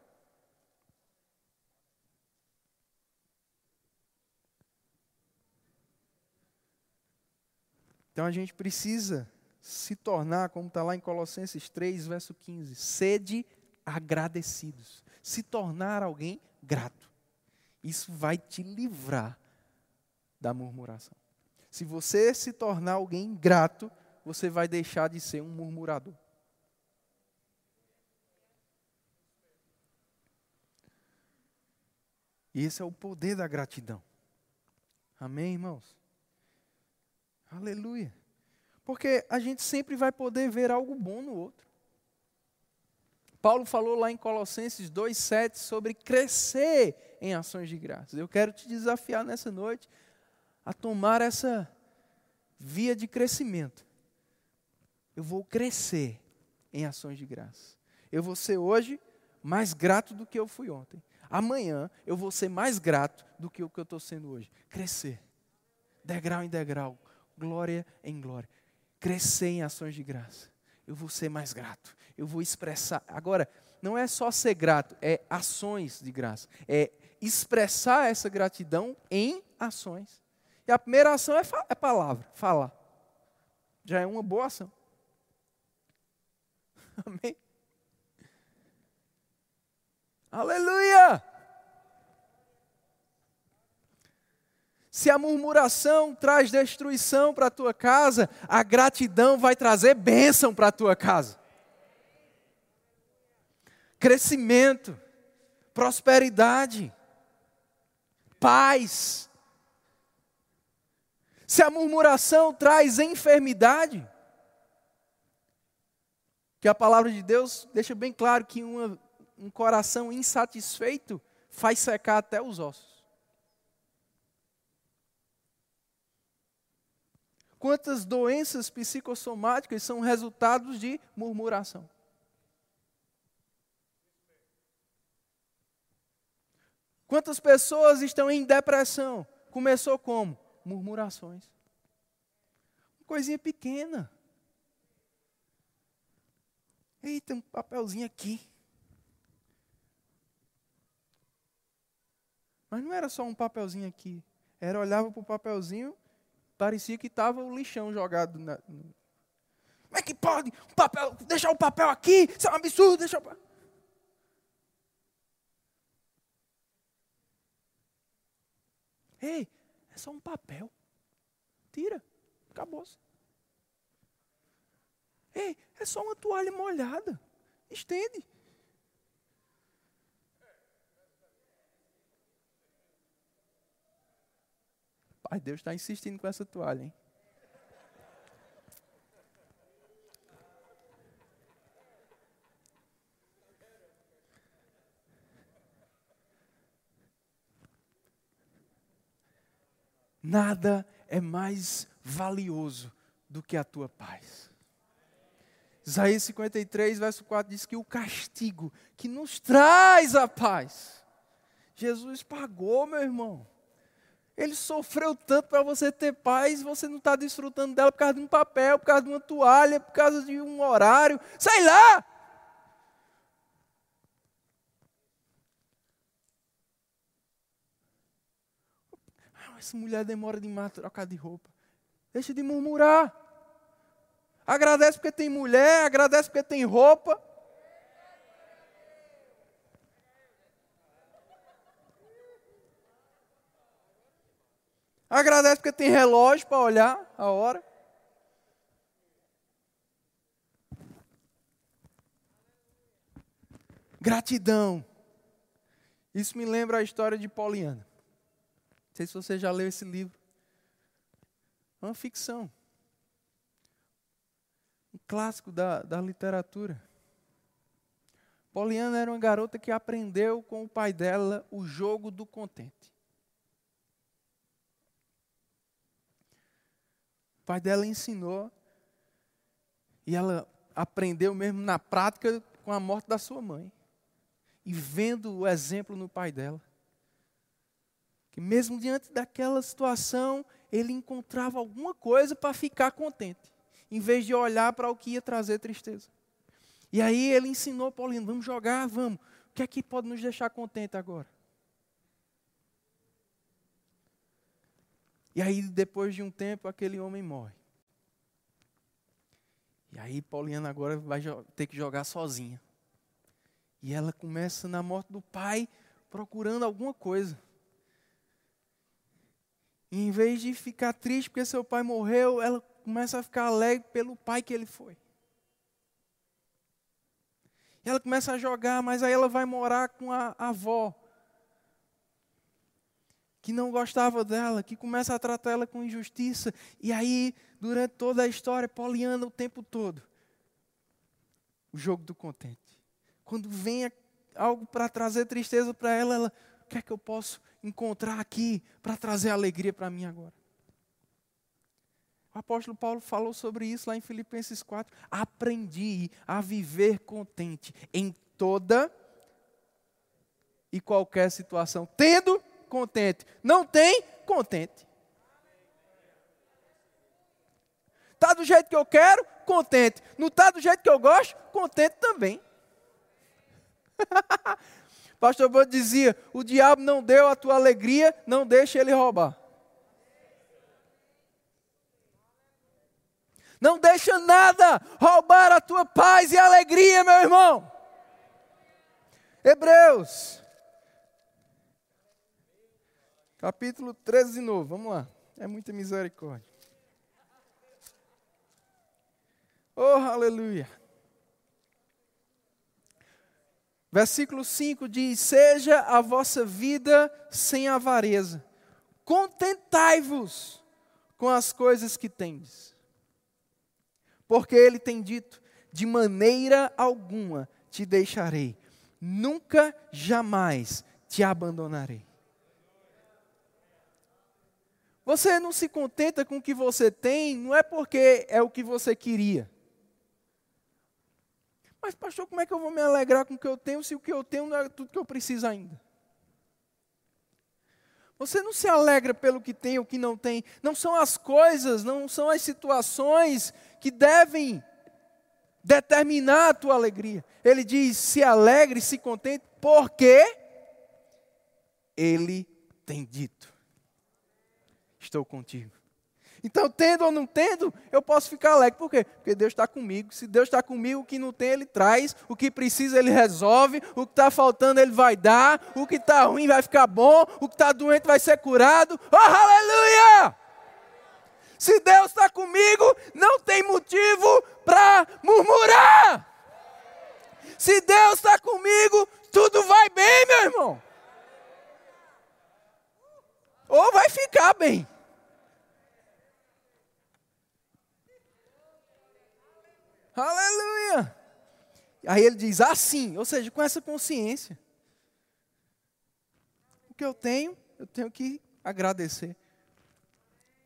A: Então a gente precisa se tornar, como está lá em Colossenses 3, verso 15, sede agradecidos. Se tornar alguém grato. Isso vai te livrar da murmuração. Se você se tornar alguém ingrato, você vai deixar de ser um murmurador. E esse é o poder da gratidão. Amém, irmãos? Aleluia. Porque a gente sempre vai poder ver algo bom no outro. Paulo falou lá em Colossenses 2,7 sobre crescer em ações de graças. Eu quero te desafiar nessa noite a tomar essa via de crescimento. Eu vou crescer em ações de graça. Eu vou ser hoje mais grato do que eu fui ontem. Amanhã eu vou ser mais grato do que o que eu estou sendo hoje. Crescer. Degrau em degrau. Glória em glória. Crescer em ações de graça. Eu vou ser mais grato. Eu vou expressar. Agora, não é só ser grato, é ações de graça. É expressar essa gratidão em ações. E a primeira ação é, é palavra, falar. Já é uma boa ação. Amém? Aleluia! Se a murmuração traz destruição para a tua casa, a gratidão vai trazer bênção para a tua casa. Crescimento, prosperidade, paz. Se a murmuração traz enfermidade, que a palavra de Deus deixa bem claro que uma, um coração insatisfeito faz secar até os ossos. Quantas doenças psicossomáticas são resultados de murmuração? Quantas pessoas estão em depressão? Começou como? Murmurações. Uma coisinha pequena. Eita, um papelzinho aqui. Mas não era só um papelzinho aqui. Era olhava para o papelzinho, Parecia que estava o lixão jogado. Na... Como é que pode? Um papel, deixar o papel aqui? Isso é um absurdo. Deixa. Ei, é só um papel. Tira. Acabou-se. Ei, é só uma toalha molhada. Estende. Pai, Deus está insistindo com essa toalha, hein? Nada é mais valioso do que a tua paz. Isaías 53, verso 4 diz que o castigo que nos traz a paz, Jesus pagou, meu irmão. Ele sofreu tanto para você ter paz você não está desfrutando dela por causa de um papel, por causa de uma toalha, por causa de um horário. Sai lá! Essa mulher demora a trocar de roupa. Deixa de murmurar. Agradece porque tem mulher, agradece porque tem roupa. Agradece porque tem relógio para olhar a hora. Gratidão. Isso me lembra a história de Poliana. Não sei se você já leu esse livro. É uma ficção. Um clássico da, da literatura. Poliana era uma garota que aprendeu com o pai dela o jogo do contente. O pai dela ensinou. E ela aprendeu mesmo na prática com a morte da sua mãe. E vendo o exemplo no pai dela. Que mesmo diante daquela situação, ele encontrava alguma coisa para ficar contente, em vez de olhar para o que ia trazer tristeza. E aí ele ensinou Paulino: vamos jogar, vamos. O que é que pode nos deixar contente agora? E aí, depois de um tempo, aquele homem morre. E aí, Pauliana agora vai ter que jogar sozinha. E ela começa, na morte do pai, procurando alguma coisa. E em vez de ficar triste porque seu pai morreu, ela começa a ficar alegre pelo pai que ele foi. E ela começa a jogar, mas aí ela vai morar com a, avó que não gostava dela, que começa a tratar ela com injustiça. E aí, durante toda a história, Poliana o tempo todo. O jogo do contente. Quando vem algo para trazer tristeza para ela, ela, o que é que eu posso encontrar aqui para trazer alegria para mim agora? O apóstolo Paulo falou sobre isso lá em Filipenses 4. Aprendi a viver contente em toda e qualquer situação, tendo contente. Não tem, contente. Está do jeito que eu quero, contente. Não está do jeito que eu gosto, contente também. Pastor Bando dizia: o diabo não deu a tua alegria, não deixe ele roubar. Não deixa nada roubar a tua paz e alegria, meu irmão. Hebreus, capítulo 13 de novo, vamos lá. É muita misericórdia. Oh, aleluia. Versículo 5 diz: Seja a vossa vida sem avareza, contentai-vos com as coisas que tendes. Porque ele tem dito: De maneira alguma te deixarei, nunca, jamais te abandonarei. Você não se contenta com o que você tem, não é porque é o que você queria. Mas, pastor, como é que eu vou me alegrar com o que eu tenho se o que eu tenho não é tudo que eu preciso ainda? Você não se alegra pelo que tem ou que não tem. Não são as coisas, não são as situações que devem determinar a tua alegria. Ele diz: se alegre, se contente, porque Ele tem dito: Estou contigo. Então, tendo ou não tendo, eu posso ficar alegre. Por quê? Porque Deus está comigo. Se Deus está comigo, o que não tem, Ele traz. O que precisa, Ele resolve. O que está faltando, Ele vai dar. O que está ruim vai ficar bom. O que está doente vai ser curado. Oh, aleluia! Se Deus está comigo, não tem motivo para murmurar. Se Deus está comigo, tudo vai bem, meu irmão. Ou vai ficar bem. Aleluia! Aí ele diz assim, ou seja, com essa consciência. O que eu tenho, eu tenho que agradecer.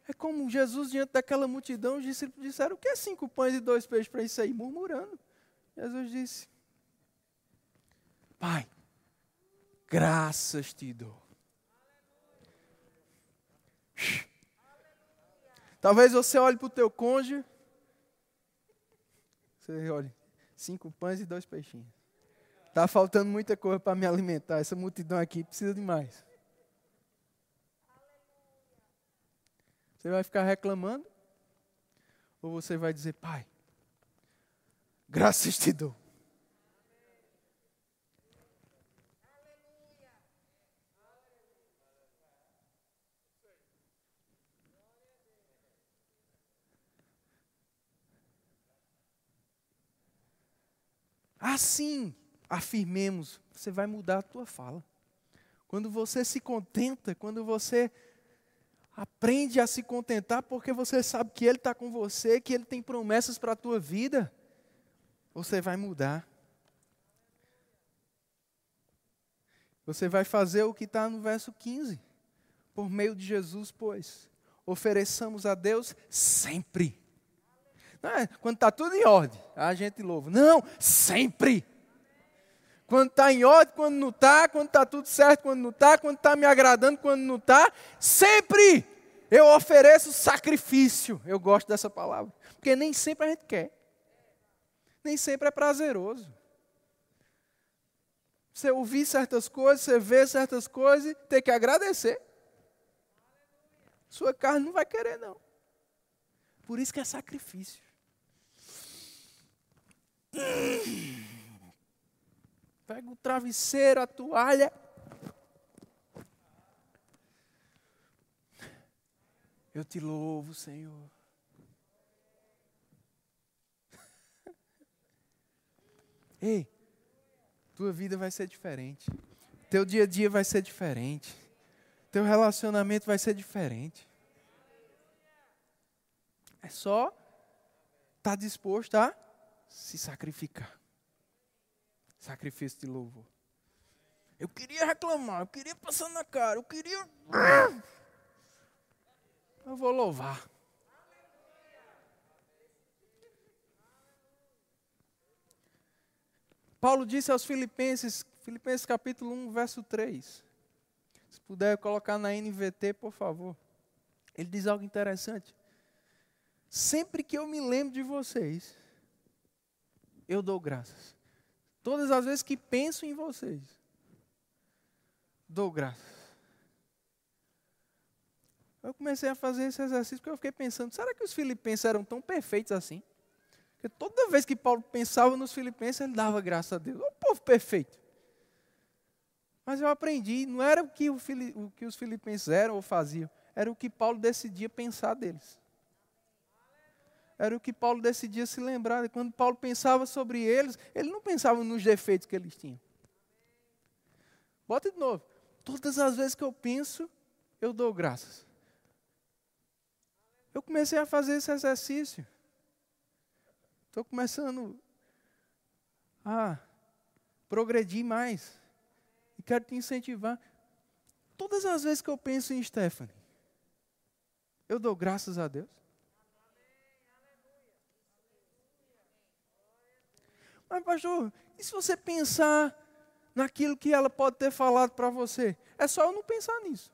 A: É como Jesus, diante daquela multidão, os discípulos disseram: O que é cinco pães e dois peixes para isso aí? Murmurando. Jesus disse: Pai, graças te dou. Talvez você olhe para o teu cônjuge você olha, cinco pães e dois peixinhos. Está faltando muita coisa para me alimentar. Essa multidão aqui precisa de mais. Você vai ficar reclamando? Ou você vai dizer, Pai, graças te dou. Assim, afirmemos, você vai mudar a tua fala. Quando você se contenta, quando você aprende a se contentar, porque você sabe que Ele está com você, que Ele tem promessas para a tua vida, você vai mudar. Você vai fazer o que está no verso 15. Por meio de Jesus, pois, ofereçamos a Deus sempre é quando está tudo em ordem, a gente louva. Não, sempre. Quando está em ordem, quando não está, quando está tudo certo, quando não está, quando está me agradando, quando não está, sempre eu ofereço sacrifício. Eu gosto dessa palavra, porque nem sempre a gente quer, nem sempre é prazeroso. Você ouvir certas coisas, você ver certas coisas, ter que agradecer. Sua carne não vai querer, não. Por isso que é sacrifício. Pega o travesseiro, a toalha. Eu te louvo, Senhor. Ei, tua vida vai ser diferente. Teu dia a dia vai ser diferente. Teu relacionamento vai ser diferente. É só estar tá disposto a se sacrificar. Sacrifício de louvor. Eu queria reclamar, eu queria passar na cara, eu queria. Eu vou louvar. Paulo disse aos Filipenses, Filipenses capítulo 1, verso 3. Se puder colocar na NVT, por favor. Ele diz algo interessante. Sempre que eu me lembro de vocês, eu dou graças. Todas as vezes que penso em vocês, dou graças. Eu comecei a fazer esse exercício porque eu fiquei pensando, será que os filipenses eram tão perfeitos assim? Porque toda vez que Paulo pensava nos filipenses, ele dava graça a Deus. O povo perfeito. Mas eu aprendi, não era o que, o, o que os filipenses eram ou faziam, era o que Paulo decidia pensar deles. Era o que Paulo decidia se lembrar. E quando Paulo pensava sobre eles, ele não pensava nos defeitos que eles tinham. Bota de novo. Todas as vezes que eu penso, eu dou graças. Eu comecei a fazer esse exercício. Estou começando a progredir mais. E quero te incentivar. Todas as vezes que eu penso em Stephanie, eu dou graças a Deus. Mas, pastor, e se você pensar naquilo que ela pode ter falado para você? É só eu não pensar nisso.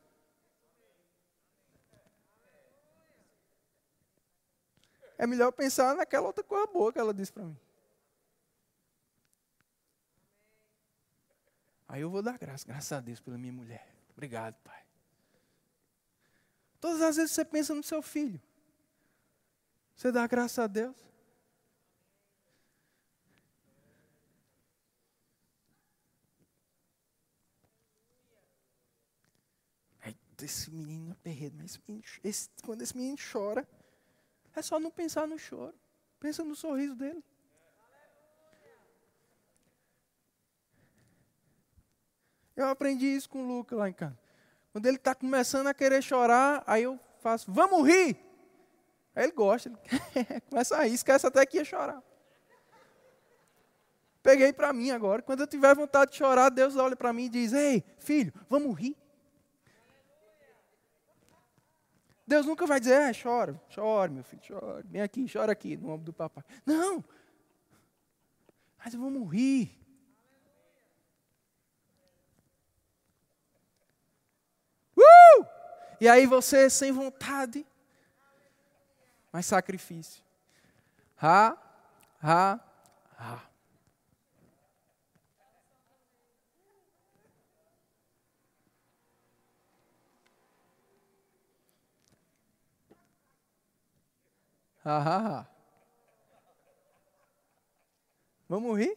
A: É melhor pensar naquela outra coisa boa que ela disse para mim. Aí eu vou dar graça, graças a Deus pela minha mulher. Obrigado, Pai. Todas as vezes você pensa no seu filho, você dá graças a Deus. Esse menino é perredo, mas esse menino, esse, quando esse menino chora, é só não pensar no choro. Pensa no sorriso dele. Eu aprendi isso com o Lucas lá em casa. Quando ele está começando a querer chorar, aí eu faço, vamos rir! Aí ele gosta, ele começa a rir, esquece até que ia chorar. Peguei para mim agora. Quando eu tiver vontade de chorar, Deus olha para mim e diz: Ei, filho, vamos rir. Deus nunca vai dizer, é, chora, chora, meu filho, chora, vem aqui, chora aqui, no ombro do papai. Não! Mas vamos rir. Uh! E aí você sem vontade, mas sacrifício. Ha, ha, ha. Ah, Vamos rir?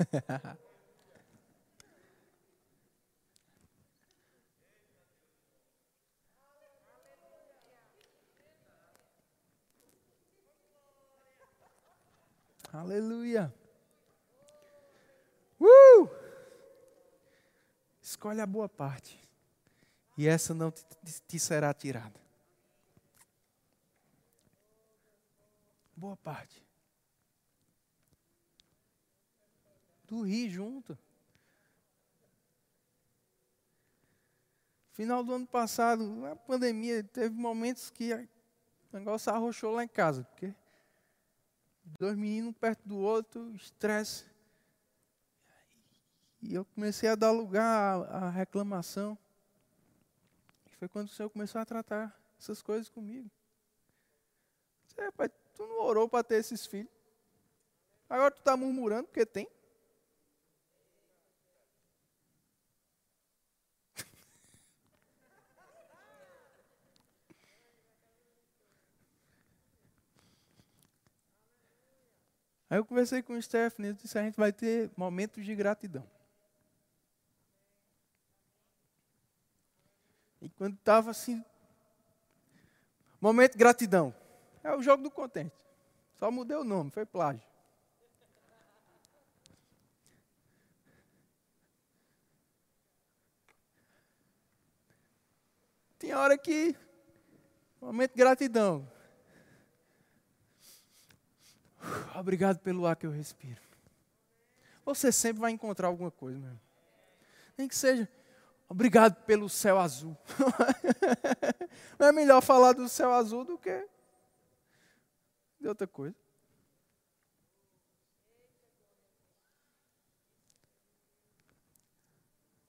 A: Aleluia. Uh! Escolhe a boa parte. E essa não te, te será tirada. Boa parte. Tu ri junto. Final do ano passado, na pandemia, teve momentos que o negócio arrochou lá em casa, porque dois meninos perto do outro, estresse. E eu comecei a dar lugar à, reclamação. E foi quando o Senhor começou a tratar essas coisas comigo. Disse, pai, tu não orou para ter esses filhos. Agora tu está murmurando porque tem. Aí eu conversei com o Stephanie e disse: a gente vai ter momentos de gratidão. E quando estava assim, momento de gratidão, é o jogo do contente. Só mudei o nome, foi plágio. Tinha hora que, momento de gratidão. Obrigado pelo ar que eu respiro. Você sempre vai encontrar alguma coisa, meu. Nem que seja, obrigado pelo céu azul. Não é melhor falar do céu azul do que de outra coisa.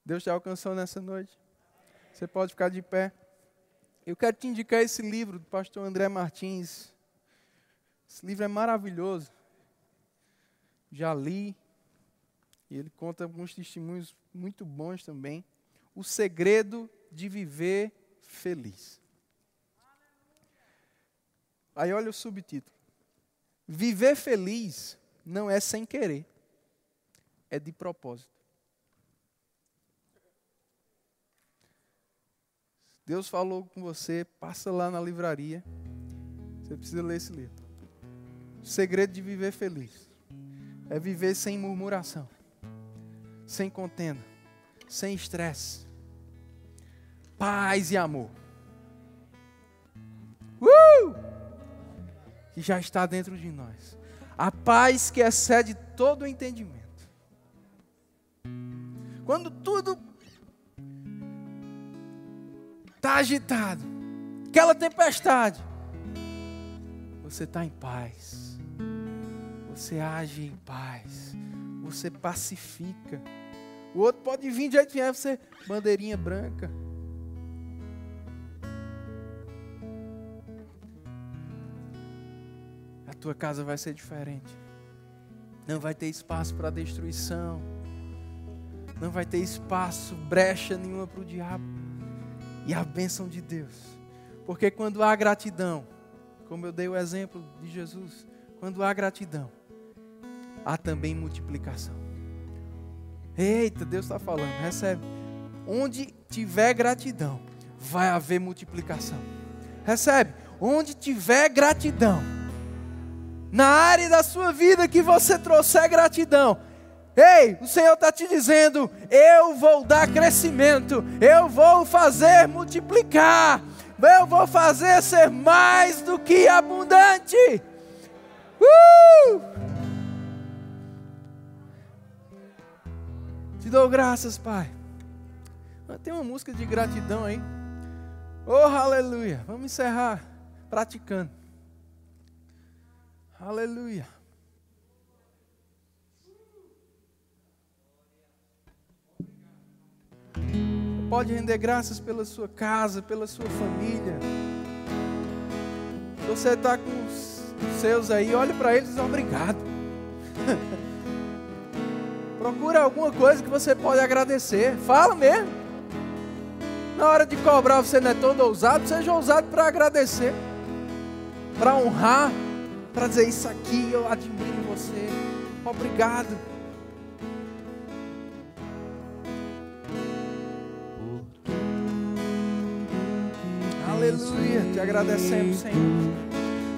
A: Deus te alcançou nessa noite. Você pode ficar de pé. Eu quero te indicar esse livro do pastor André Martins Esse livro é maravilhoso. Já li. E ele conta alguns testemunhos muito bons também. O segredo de viver feliz. Aí olha o subtítulo. Viver feliz não é sem querer, é de propósito. Deus falou com você, passa lá na livraria. Você precisa ler esse livro. O segredo de viver feliz é viver sem murmuração, sem contenda, sem estresse, paz e amor. Uh! Que já está dentro de nós. A paz que excede todo o entendimento. Quando tudo está agitado, aquela tempestade, você está em paz, você age em paz, você pacifica. O outro pode vir de jeito que vier, você, bandeirinha branca. A tua casa vai ser diferente. Não vai ter espaço para destruição. Não vai ter espaço, brecha nenhuma para o diabo e a bênção de Deus. Porque quando há gratidão, como eu dei o exemplo de Jesus, quando há gratidão, há também multiplicação. Eita, Deus está falando, recebe. Onde tiver gratidão, vai haver multiplicação. Recebe. Onde tiver gratidão, na área da sua vida que você trouxer gratidão, Ei, o Senhor está te dizendo: eu vou dar crescimento, eu vou fazer multiplicar, eu vou fazer ser mais do que abundante. Uh! Te dou graças, Pai. Tem uma música de gratidão aí. Oh, aleluia. Vamos encerrar praticando. Aleluia. pode render graças pela sua casa, pela sua família. Se você está com os seus aí, olhe para eles e obrigado. Procura alguma coisa que você pode agradecer. Fala mesmo. Na hora de cobrar, você não é todo ousado, seja ousado para agradecer, para honrar, para dizer isso aqui eu admiro você. Obrigado. Aleluia. Te agradecemos, Senhor.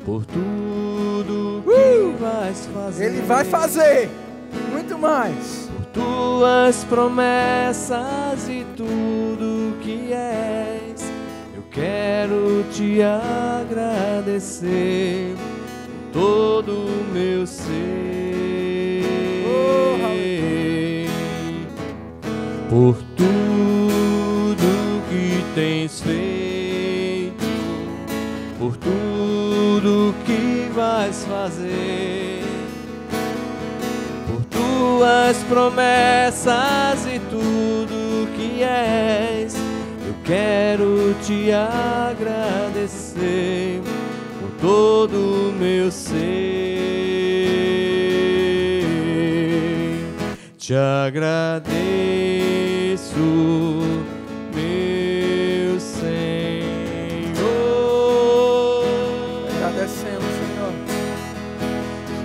B: Por tudo que uh! vais fazer.
A: Ele vai fazer muito mais.
B: Por tuas promessas e tudo que és. Eu quero te agradecer por todo o meu ser. Por tudo que tens feito por tudo que vais fazer, tuas promessas e tudo que és. Eu quero te agradecer por todo o meu ser. Te agradeço meu Senhor.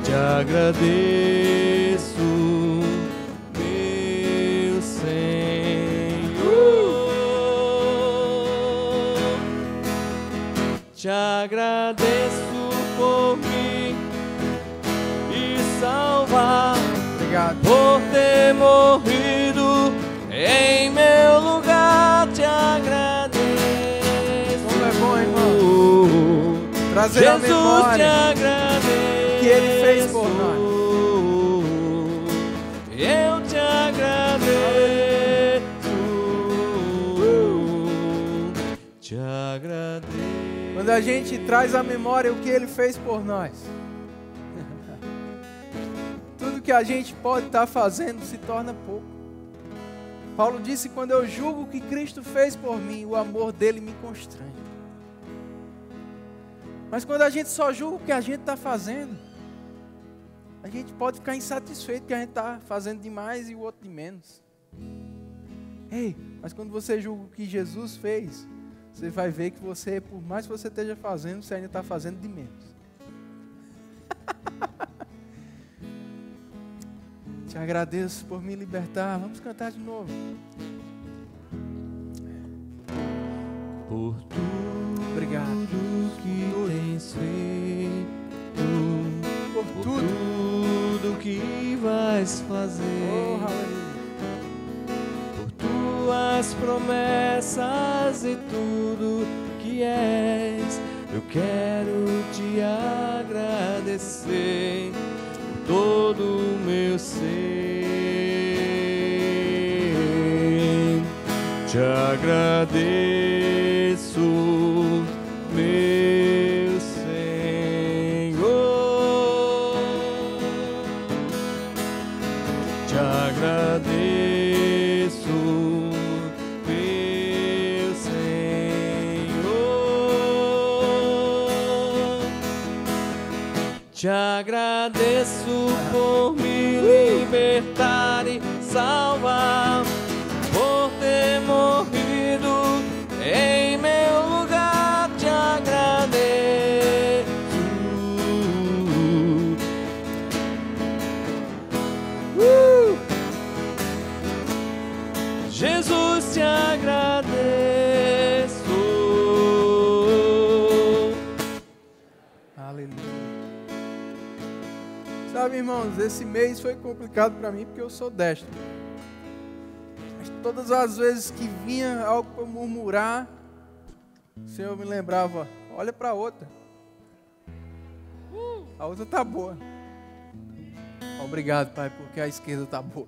B: Te agradeço por mim e salvar,
A: Obrigado.
B: por ter morrido em meu lugar. Te agradeço.
A: Como é bom, irmão. Trazer
B: Jesus
A: a memória. A gente traz à memória o que Ele fez por nós, tudo que a gente pode estar fazendo se torna pouco. Paulo disse: quando eu julgo o que Cristo fez por mim, o amor dele me constrange. Mas quando a gente só julga o que a gente está fazendo, a gente pode ficar insatisfeito que a gente está fazendo demais e o outro de menos. Ei, mas quando você julga o que Jesus fez, você vai ver que você, por mais que você esteja fazendo, você ainda está fazendo de menos. Te agradeço por me libertar. Vamos cantar de novo.
B: Por tudo
A: Obrigado.
B: que tens feito,
A: Por
B: por
A: tudo.
B: tudo que vais fazer,
A: Oh, aleluia.
B: por tuas promessas e tudo que és. Eu quero te agradecer por todo o meu ser. Te agradeço, meu Senhor. Te agradeço, Te agradeço por me libertar e salvar,
A: esse mês foi complicado para mim porque eu sou destro. Mas todas as vezes que vinha algo para murmurar, o Senhor me lembrava: olha para outra. A outra tá boa. Obrigado, Pai, porque a esquerda tá boa.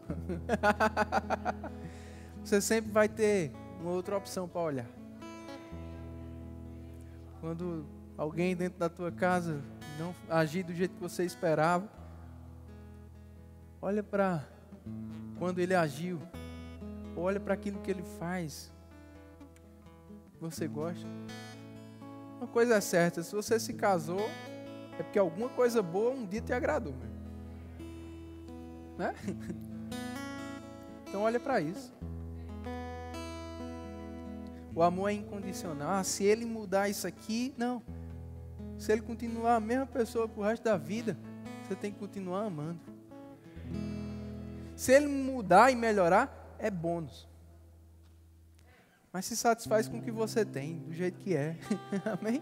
A: Você sempre vai ter uma outra opção para olhar. Quando alguém dentro da tua casa não agir do jeito que você esperava, olha para quando ele agiu, olha para aquilo que ele faz. Você gosta? Uma coisa é certa, se você se casou, é porque alguma coisa boa um dia te agradou. Né? Então olha para isso. O amor é incondicional. Ah, se ele mudar isso aqui, não. Se ele continuar a mesma pessoa pro resto da vida, você tem que continuar amando. Se ele mudar e melhorar, é bônus. Mas se satisfaz com o que você tem, do jeito que é. Amém?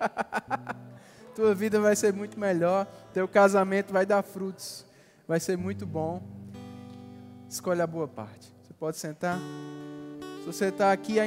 A: Tua vida vai ser muito melhor, teu casamento vai dar frutos, vai ser muito bom. Escolha a boa parte. Você pode sentar? Se você está aqui